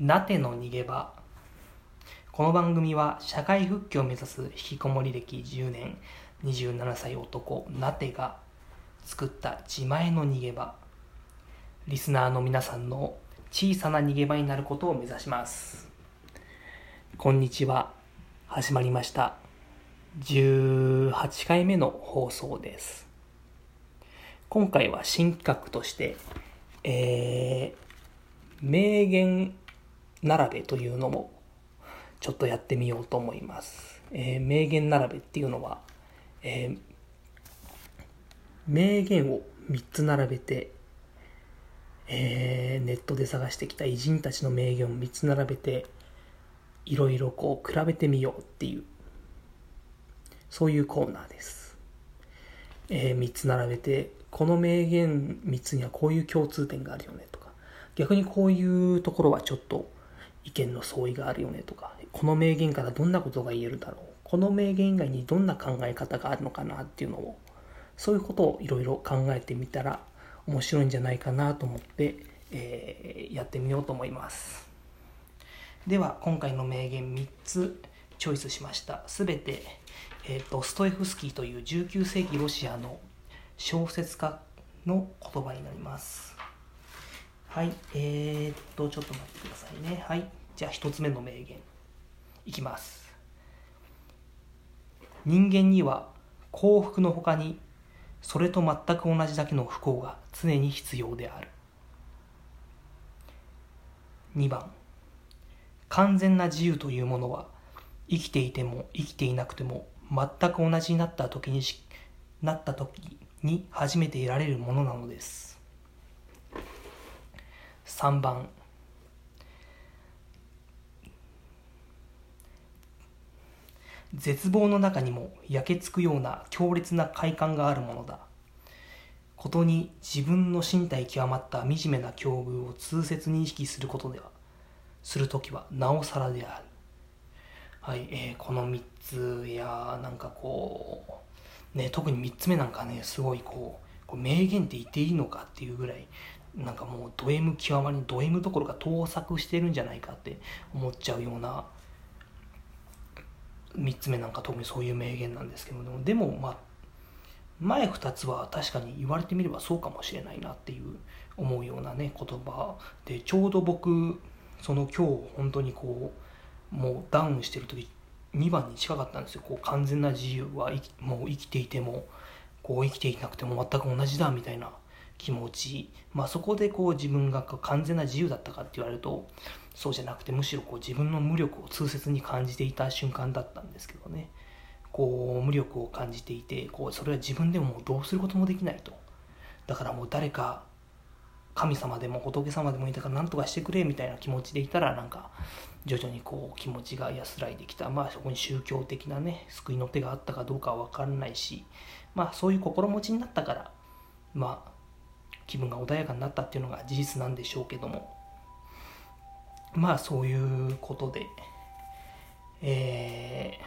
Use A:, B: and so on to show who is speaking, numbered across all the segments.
A: なての逃げ場。この番組は社会復帰を目指す引きこもり歴10年27歳男なてが作った自前の逃げ場。リスナーの皆さんの小さな逃げ場になることを目指します。こんにちは。始まりました。18回目の放送です。今回は新企画としてえー、名言並べというのもちょっとやってみようと思います。えー、名言並べっていうのは、えー、名言を3つ並べて、えー、ネットで探してきた偉人たちの名言を3つ並べて、いろいろこう比べてみようっていう、そういうコーナーです。えー、3つ並べて、この名言3つにはこういう共通点があるよねとか、逆にこういうところはちょっと意見の相違があるよねとか、この名言からどんなことが言えるだろう、この名言以外にどんな考え方があるのかなっていうのを、そういうことをいろいろ考えてみたら面白いんじゃないかなと思って、えー、やってみようと思います。では、今回の名言3つチョイスしました。すべて、えー、ドストエフスキーという19世紀ロシアの小説家の言葉になります。はい、えー、っと、ちょっと待ってくださいね。はい、じゃあ1つ目の名言。いきます。人間には幸福のほかにそれと全く同じだけの不幸が常に必要である。2番完全な自由というものは生きていても生きていなくても全く同じになった時にしなった時に初めて得られるものなのです3番。絶望の中にも焼けつくような強烈な快感があるものだ。ことに自分の身体極まった惨めな境遇を痛切に意識することではする時はなおさらである。はい、えー、この3つやなんかこうね、特に3つ目なんかねすごいこうこう名言って言っていいのかっていうぐらいなんかもうド M 極まりにド M どころか盗作してるんじゃないかって思っちゃうような3つ目なんか特にそういう名言なんですけどもでもまあ前2つは確かに言われてみればそうかもしれないなっていう思うようなね言葉でちょうど僕その今日本当にこうもうダウンしてる時2番に近かったんですよ。こう完全な自由はもう生きていてもこう生きていなくても全く同じだみたいな。気持ち、まあ、そこでこう自分が完全な自由だったかって言われるとそうじゃなくてむしろこう自分の無力を痛切に感じていた瞬間だったんですけどね。こう無力を感じていてこうそれは自分でもどうすることもできないと。だからもう誰か神様でも仏様でもいたから何とかしてくれみたいな気持ちでいたらなんか徐々にこう気持ちが安らいできた。まあそこに宗教的なね救いの手があったかどうかは分からないしまあそういう心持ちになったからまあ気分が穏やかになったっていうのが事実なんでしょうけども。まあそういうことで。え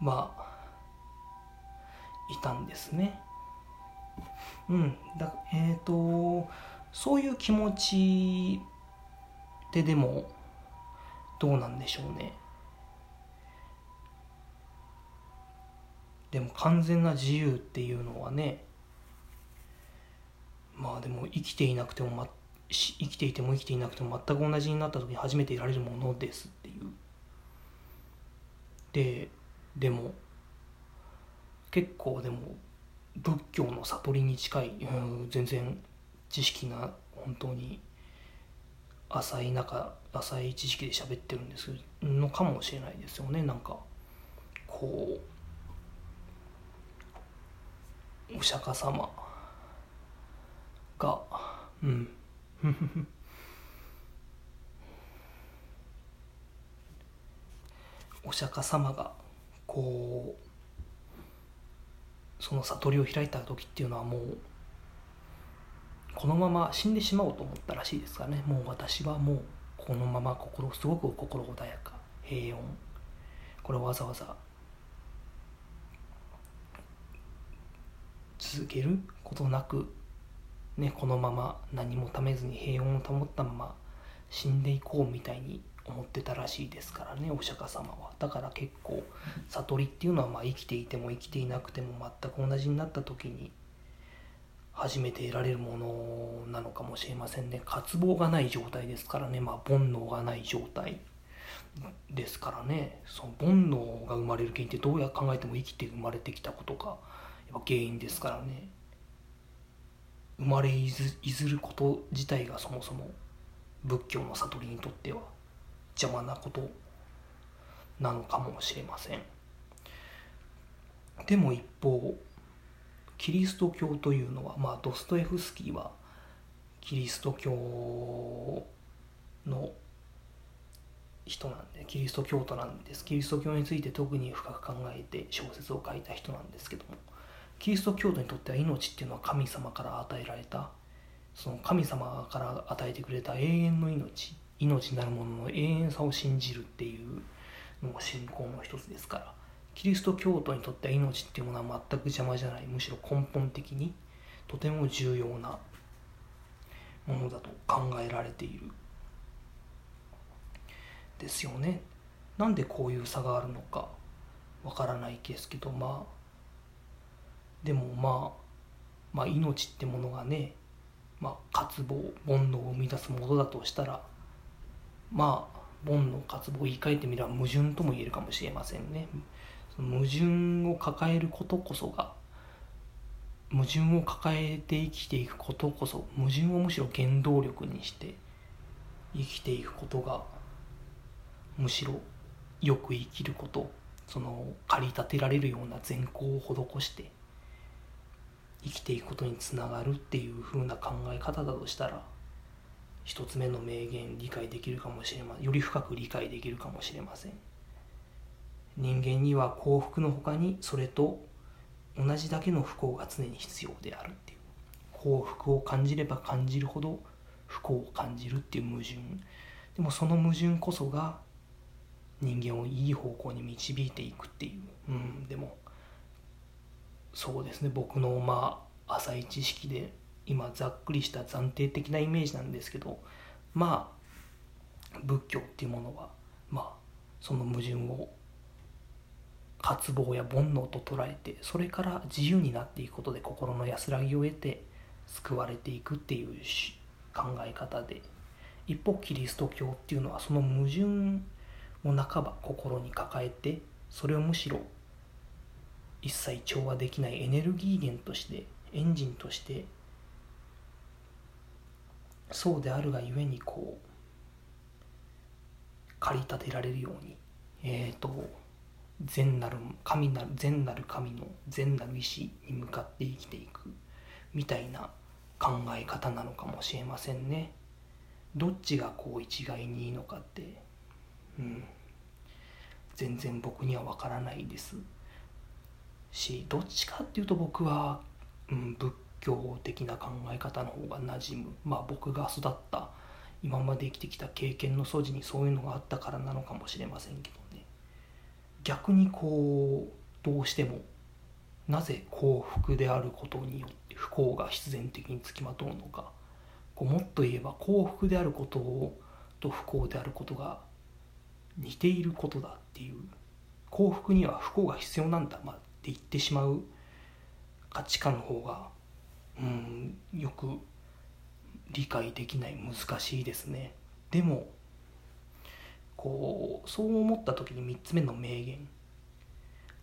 A: ー、まあいたんですね。うん。だえっ、ー、とそういう気持ちででもどうなんでしょうね。でも完全な自由っていうのはねまあでも生きていなくても、ま、生きていても生きていなくても全く同じになった時に初めて得られるものですっていう。ででも結構でも仏教の悟りに近い、うん、全然知識が本当に浅い中浅い知識で喋ってるんですのかもしれないですよね。なんかこうお釈迦様がうん。お釈迦様がこうその悟りを開いた時っていうのはもうこのまま死んでしまおうと思ったらしいですからね。もう私はもうこのまま心すごく心穏やか。平穏。これをわざわざ続けることなく、ね、このまま何もためずに平穏を保ったまま死んでいこうみたいに思ってたらしいですからねお釈迦様は。だから結構悟りっていうのはまあ生きていても生きていなくても全く同じになった時に初めて得られるものなのかもしれませんね。渇望がない状態ですからね。まあ煩悩がない状態ですからね。その煩悩が生まれる原因ってどうや考えても生きて生まれてきたことがやっぱ原因ですからね。生まれいずること自体がそもそも仏教の悟りにとっては邪魔なことなのかもしれません。でも一方キリスト教というのはまあドストエフスキーはキリスト教の人なんでキリスト教徒なんです。キリスト教について特に深く考えて小説を書いた人なんですけども。キリスト教徒にとっては命っていうのは神様から与えられたその神様から与えてくれた永遠の命命なるものの永遠さを信じるっていうのが信仰の一つですからキリスト教徒にとっては命っていうものは全く邪魔じゃないむしろ根本的にとても重要なものだと考えられている。ですよね。なんでこういう差があるのかわからないですけどまあでもまあまあ命ってものがねまあ渇望煩悩を生み出すものだとしたらまあ煩悩渇望を言い換えてみれば矛盾とも言えるかもしれませんね。矛盾を抱えることこそが矛盾を抱えて生きていくことこそ矛盾をむしろ原動力にして生きていくことがむしろよく生きることその駆り立てられるような善行を施して生きていくことにつながるっていう風な考え方だとしたら一つ目の名言理解できるかもしれません。より深く理解できるかもしれません。人間には幸福の他にそれと同じだけの不幸が常に必要であるっていう。幸福を感じれば感じるほど不幸を感じるっていう矛盾。でもその矛盾こそが人間をいい方向に導いていくっていう。うんでもそうですね。僕のまあ浅い知識で今ざっくりした暫定的なイメージなんですけどまあ仏教っていうものはまあその矛盾を渇望や煩悩と捉えてそれから自由になっていくことで心の安らぎを得て救われていくっていう考え方で一方キリスト教っていうのはその矛盾を半ば心に抱えてそれをむしろ一切調和できないエネルギー源としてエンジンとしてそうであるがゆえにこう駆り立てられるようにえっ、ー、と善なる神なる善なる神の善なる意志に向かって生きていくみたいな考え方なのかもしれませんね。どっちがこう一概にいいのかってうん。全然僕には分からないです。しどっちかっていうと僕は、うん、仏教的な考え方の方が馴染む。まあ僕が育った今まで生きてきた経験の素地にそういうのがあったからなのかもしれませんけどね。逆にこうどうしてもなぜ幸福であることによって不幸が必然的につきまとうのか。こうもっと言えば幸福であることをと不幸であることが似ていることだっていう。幸福には不幸が必要なんだ、まあ、って言ってしまう価値観の方がうんよく理解できない難しいですね。でもこうそう思った時に3つ目の名言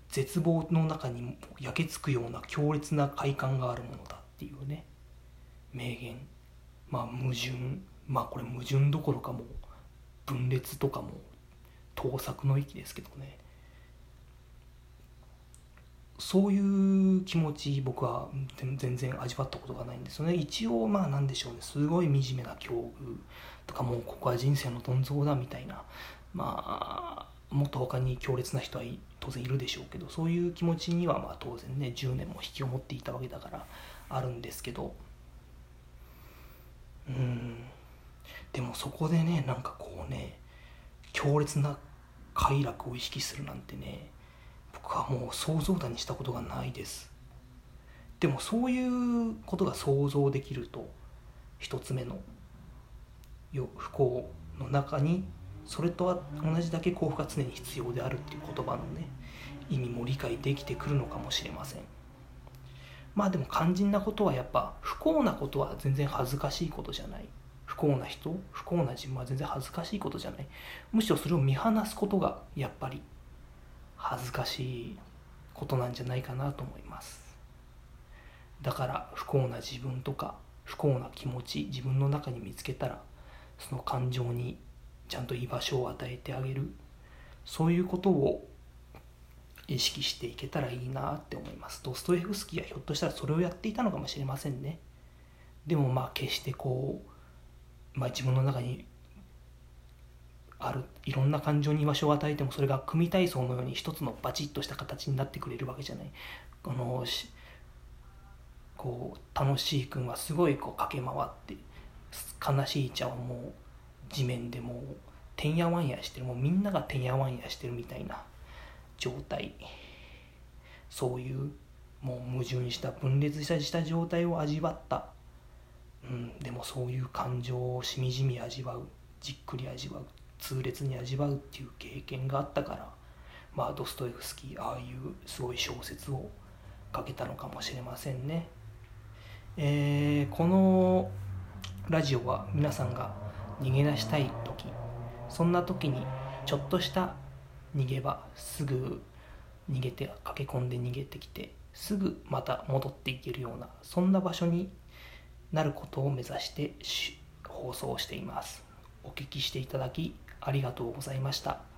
A: 絶望の中に焼けつくような強烈な快感があるものだっていうね名言。まあ矛盾。まあこれ矛盾どころかも分裂とかも盗作の域ですけどね。そういう気持ち僕は全然味わったことがないんですよね。一応まあなんでしょうね。すごい惨めな境遇とかもうここは人生のどん底だみたいな。まあもっと他に強烈な人は当然いるでしょうけどそういう気持ちにはまあ当然ね10年も引きを持っていたわけだからあるんですけど。うん。でもそこでねなんかこうね強烈な快楽を意識するなんてねはもう想像だにしたことがないです。でもそういうことが想像できると一つ目の不幸の中にそれとは同じだけ幸福が常に必要であるっていう言葉のね意味も理解できてくるのかもしれません。まあでも肝心なことはやっぱ不幸なことは全然恥ずかしいことじゃない。不幸な人不幸な自分は全然恥ずかしいことじゃない。むしろそれを見放すことがやっぱり恥ずかしいことなんじゃないかなと思います。だから不幸な自分とか不幸な気持ち自分の中に見つけたらその感情にちゃんと居場所を与えてあげる。そういうことを意識していけたらいいなって思います。ドストエフスキーはひょっとしたらそれをやっていたのかもしれませんね。でもまあ決してこう、まあ、自分の中にあるいろんな感情に居場所を与えてもそれが組体操のように一つのバチッとした形になってくれるわけじゃない。あのこう楽しい君はすごいこう駆け回って悲しいちゃんはもう地面でもうてんやわんやしてる。もうみんながてんやわんやしてるみたいな状態。そういうもう矛盾した分裂した状態を味わった、うん、でもそういう感情をしみじみ味わう。じっくり味わう。痛烈に味わうっていう経験があったからまあドストエフスキーああいうすごい小説を書けたのかもしれませんね。えー、このラジオは皆さんが逃げ出したい時そんな時にちょっとした逃げ場すぐ逃げて駆け込んで逃げてきてすぐまた戻っていけるようなそんな場所になることを目指して放送していますお聞きしていただきありがとうございました。